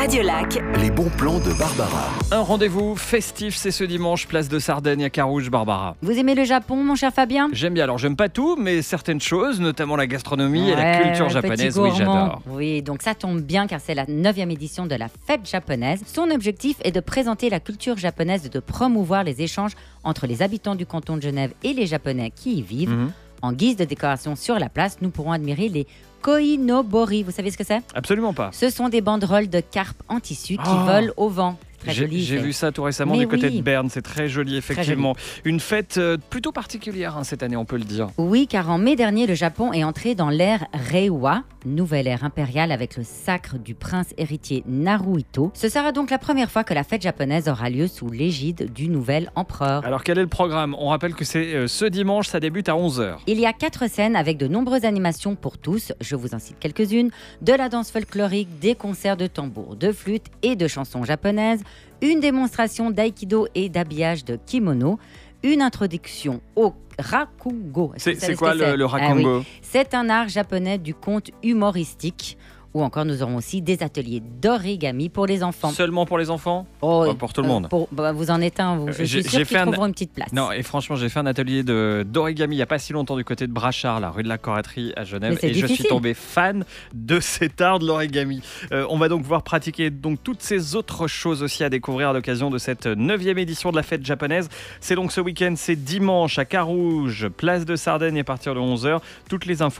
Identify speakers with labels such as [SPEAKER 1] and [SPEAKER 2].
[SPEAKER 1] Radio Lac.
[SPEAKER 2] Les bons plans de Barbara.
[SPEAKER 3] Un rendez-vous festif, c'est ce dimanche, place de Sardaigne à Carouge, Barbara.
[SPEAKER 4] Vous aimez le Japon, mon cher Fabien?
[SPEAKER 3] J'aime bien, alors j'aime pas tout, mais certaines choses, notamment la gastronomie et la culture japonaise, oui j'adore.
[SPEAKER 4] Oui, donc ça tombe bien car c'est la 9e édition de la fête japonaise. Son objectif est de présenter la culture japonaise et de promouvoir les échanges entre les habitants du canton de Genève et les Japonais qui y vivent.
[SPEAKER 3] Mhm.
[SPEAKER 4] En guise de décoration sur la place, nous pourrons admirer les koinobori. Vous savez ce que c'est?
[SPEAKER 3] Absolument pas.
[SPEAKER 4] Ce sont des banderoles de carpe en tissu qui
[SPEAKER 3] Oh.
[SPEAKER 4] volent au vent. Très
[SPEAKER 3] J'ai
[SPEAKER 4] joli.
[SPEAKER 3] j'ai
[SPEAKER 4] c'est-
[SPEAKER 3] vu ça tout récemment
[SPEAKER 4] Mais
[SPEAKER 3] du côté
[SPEAKER 4] oui.
[SPEAKER 3] de Berne, c'est très joli effectivement. Une fête euh, plutôt particulière hein, cette année, on peut le dire.
[SPEAKER 4] Oui, car en mai dernier, le Japon est entré dans l'ère Reiwa, nouvelle ère impériale avec le sacre du prince héritier Naruhito. Ce sera donc la première fois que la fête japonaise aura lieu sous l'égide du nouvel empereur.
[SPEAKER 3] Alors quel est le programme? On rappelle que c'est euh, ce dimanche, ça débute à 11h.
[SPEAKER 4] Il y a quatre scènes avec de nombreuses animations pour tous, je vous en cite quelques-unes, de la danse folklorique, des concerts de tambour, de flûte et de chansons japonaises, une démonstration d'aïkido et d'habillage de kimono, une introduction au que
[SPEAKER 3] C'est
[SPEAKER 4] ce
[SPEAKER 3] quoi le,
[SPEAKER 4] Ah oui.
[SPEAKER 3] rakongo
[SPEAKER 4] C'est un art japonais du conte humoristique. Ou encore, nous aurons aussi des ateliers d'origami pour les enfants.
[SPEAKER 3] Seulement pour les enfants?
[SPEAKER 4] Oh,
[SPEAKER 3] Pas pour tout le
[SPEAKER 4] euh,
[SPEAKER 3] monde.
[SPEAKER 4] pour- bah, vous en êtes un, vous.
[SPEAKER 3] Euh,
[SPEAKER 4] Je
[SPEAKER 3] j'ai-
[SPEAKER 4] suis qu'ils
[SPEAKER 3] un-
[SPEAKER 4] trouveront une petite place.
[SPEAKER 3] Non, et franchement, j'ai fait un atelier d'origami il n'y a pas si longtemps du côté de Brachard, la rue de la Corretterie à Genève, et je suis tombé fan de cet art de l'origami. Euh, on va donc pouvoir pratiquer donc toutes ces autres choses aussi à découvrir à l'occasion de cette neuvième édition de la fête japonaise. C'est donc ce week-end, c'est dimanche à Carouge, place de Sardaigne à partir de 11h. Toutes les infos